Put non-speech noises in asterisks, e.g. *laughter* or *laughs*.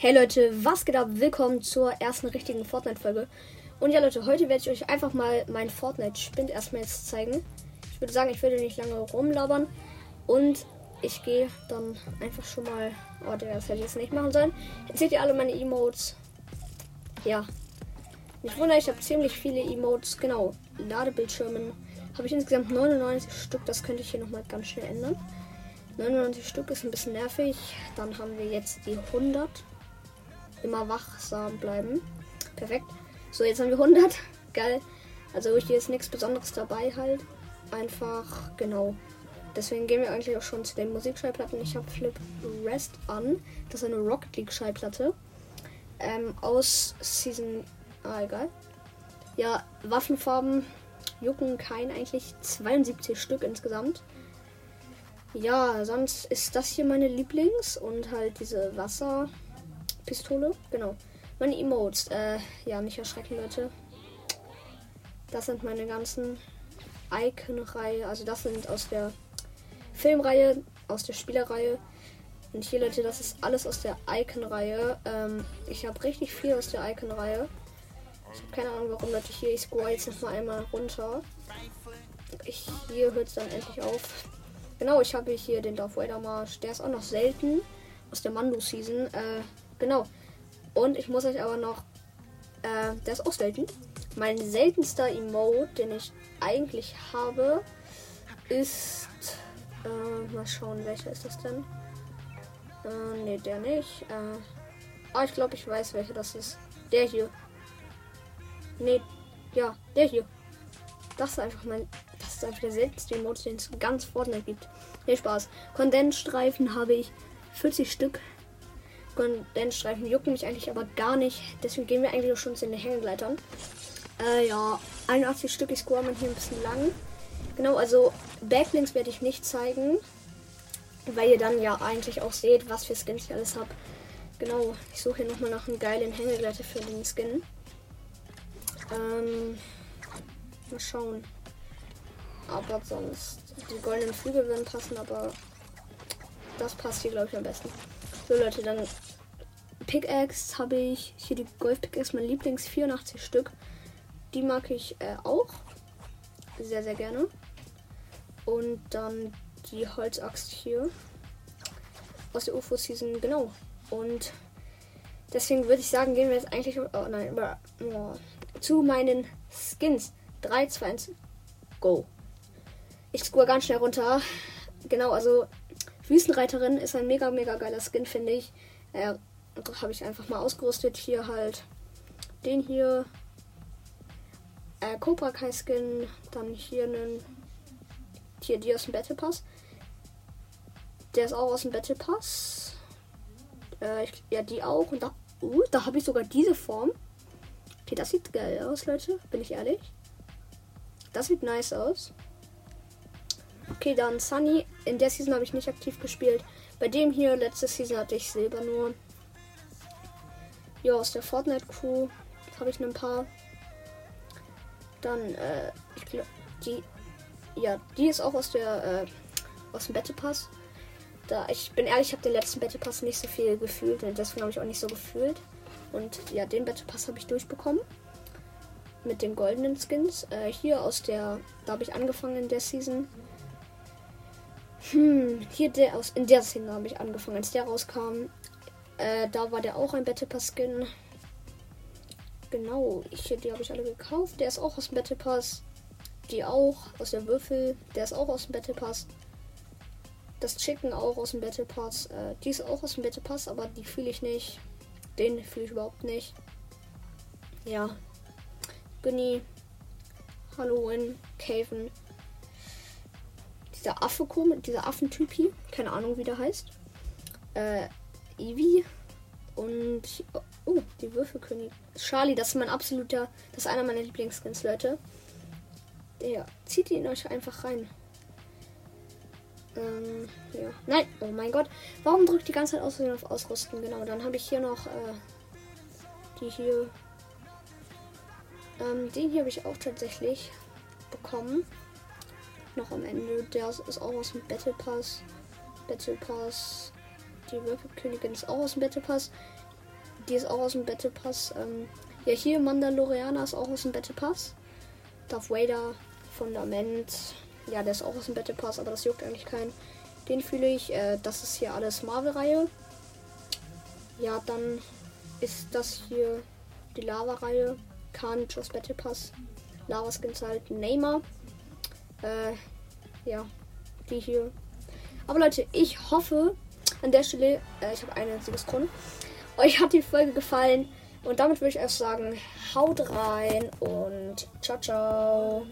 Hey Leute, was geht ab? Willkommen zur ersten richtigen Fortnite-Folge. Und ja Leute, heute werde ich euch einfach mal mein Fortnite-Spind erstmal jetzt zeigen. Ich würde sagen, ich würde nicht lange rumlabern. Und ich gehe dann einfach schon mal... Oh, das hätte ich jetzt nicht machen sollen. Jetzt seht ihr alle meine Emotes. Ja. Nicht wundern, ich habe ziemlich viele Emotes. Genau, Ladebildschirmen. Habe ich insgesamt 99 Stück. Das könnte ich hier nochmal ganz schnell ändern. 99 Stück ist ein bisschen nervig. Dann haben wir jetzt die 100 immer wachsam bleiben. Perfekt. So, jetzt haben wir 100. *laughs* Geil. Also hier ist nichts Besonderes dabei halt. Einfach, genau. Deswegen gehen wir eigentlich auch schon zu den Musikschallplatten. Ich habe Flip Rest an. Das ist eine Rocket League Schallplatte. Ähm, aus Season... Ah, egal. Ja, Waffenfarben jucken kein eigentlich. 72 Stück insgesamt. Ja, sonst ist das hier meine Lieblings und halt diese Wasser... Pistole. Genau. Meine Emotes. Äh, ja, nicht erschrecken, Leute. Das sind meine ganzen Icon-Reihe. Also das sind aus der Filmreihe, aus der Spielerreihe. Und hier, Leute, das ist alles aus der Icon-Reihe. Ähm, ich habe richtig viel aus der Icon-Reihe. Ich habe keine Ahnung, warum, Leute. Hier, ich score jetzt noch mal einmal runter. Ich, hier hört es dann endlich auf. Genau, ich habe hier den Darth Vader Marsch. Der ist auch noch selten aus der Mando-Season. Äh, Genau. Und ich muss euch aber noch. Äh, auch selten. Mein seltenster Emote, den ich eigentlich habe, ist. Äh, mal schauen, welcher ist das denn? Äh, ne, der nicht. Äh, ah, ich glaube, ich weiß, welcher das ist. Der hier. Ne, ja, der hier. Das ist einfach mein. Das ist einfach der seltenste Emote, den es ganz Fortnite gibt. Nee, Spaß. Kondensstreifen habe ich 40 Stück. Kondensstreifen jucken mich eigentlich aber gar nicht. Deswegen gehen wir eigentlich schon zu den Hängegleitern. Äh, ja, 81 Stück. Ich score man hier ein bisschen lang. Genau, also Backlinks werde ich nicht zeigen. Weil ihr dann ja eigentlich auch seht, was für Skins ich alles habe. Genau, ich suche hier nochmal nach einem geilen Hängegleiter für den Skin. Ähm, mal schauen. Aber sonst, die goldenen Flügel würden passen, aber das passt hier, glaube ich, am besten. So Leute, dann Pickaxe habe ich. Hier die Golf Pickaxe, mein Lieblings, 84 Stück. Die mag ich äh, auch. Sehr, sehr gerne. Und dann die Holzaxt hier. Aus der UFO-Season, genau. Und deswegen würde ich sagen, gehen wir jetzt eigentlich oh nein, oh, zu meinen Skins. 3, 2, 1, go. Ich score ganz schnell runter. Genau, also Wüstenreiterin ist ein mega, mega geiler Skin, finde ich. Äh, habe ich einfach mal ausgerüstet. Hier halt den hier. Äh, Cobra Kai Skin. Dann hier einen. Hier die aus dem Battle Pass. Der ist auch aus dem Battle Pass. Äh, ich, ja, die auch. Und da, uh, da habe ich sogar diese Form. Okay, das sieht geil aus, Leute. Bin ich ehrlich. Das sieht nice aus. Okay, dann Sunny. In der Season habe ich nicht aktiv gespielt. Bei dem hier, letzte Season hatte ich Silber nur. Ja, aus der Fortnite Crew habe ich ein paar. Dann, äh, ich glaube, die, ja, die ist auch aus der, äh, aus dem Battle Pass. Da, ich bin ehrlich, ich habe den letzten Battle Pass nicht so viel gefühlt und deswegen habe ich auch nicht so gefühlt. Und ja, den Battle Pass habe ich durchbekommen. Mit den goldenen Skins. Äh, hier aus der, da habe ich angefangen in der Season. Hm, hier der aus, in der Szene habe ich angefangen, als der rauskam. Äh, da war der auch ein Battle Pass Skin. Genau, ich, die habe ich alle gekauft. Der ist auch aus dem Battle Pass. Die auch aus der Würfel. Der ist auch aus dem Battle Pass. Das Chicken auch aus dem Battle Pass. Äh, die ist auch aus dem Battle Pass, aber die fühle ich nicht. Den fühle ich überhaupt nicht. Ja. Gunny. Halloween. Caven. Dieser Affe, dieser Affentypi. Keine Ahnung, wie der heißt. Äh, Eevee und oh, die Würfelkönig. Charlie, das ist mein absoluter, das ist einer meiner Lieblingsskins, Leute. Der zieht ihn euch einfach rein. Ähm, ja. Nein, oh mein Gott. Warum drückt die ganze Zeit Aussehen auf Ausrüsten? Genau, dann habe ich hier noch äh, die hier. Ähm, den hier habe ich auch tatsächlich bekommen. Noch am Ende. Der ist auch aus dem Battle Pass. Battle Pass die Würfelkönigin ist auch aus dem Battle Pass. die ist auch aus dem Battle Pass. Ähm, ja, hier Mandalorianer ist auch aus dem Battle Pass. Darth Vader, Fundament. Ja, der ist auch aus dem Battle Pass, aber das juckt eigentlich keinen. Den fühle ich. Äh, das ist hier alles Marvel-Reihe. Ja, dann ist das hier die Lava-Reihe. Carnage aus Battle Pass. Lava-Skins halt. Neymar. Äh, ja, die hier. Aber Leute, ich hoffe an der Stelle, äh, ich habe eine Siegeskrone. Euch hat die Folge gefallen. Und damit würde ich erst sagen, haut rein und ciao, ciao.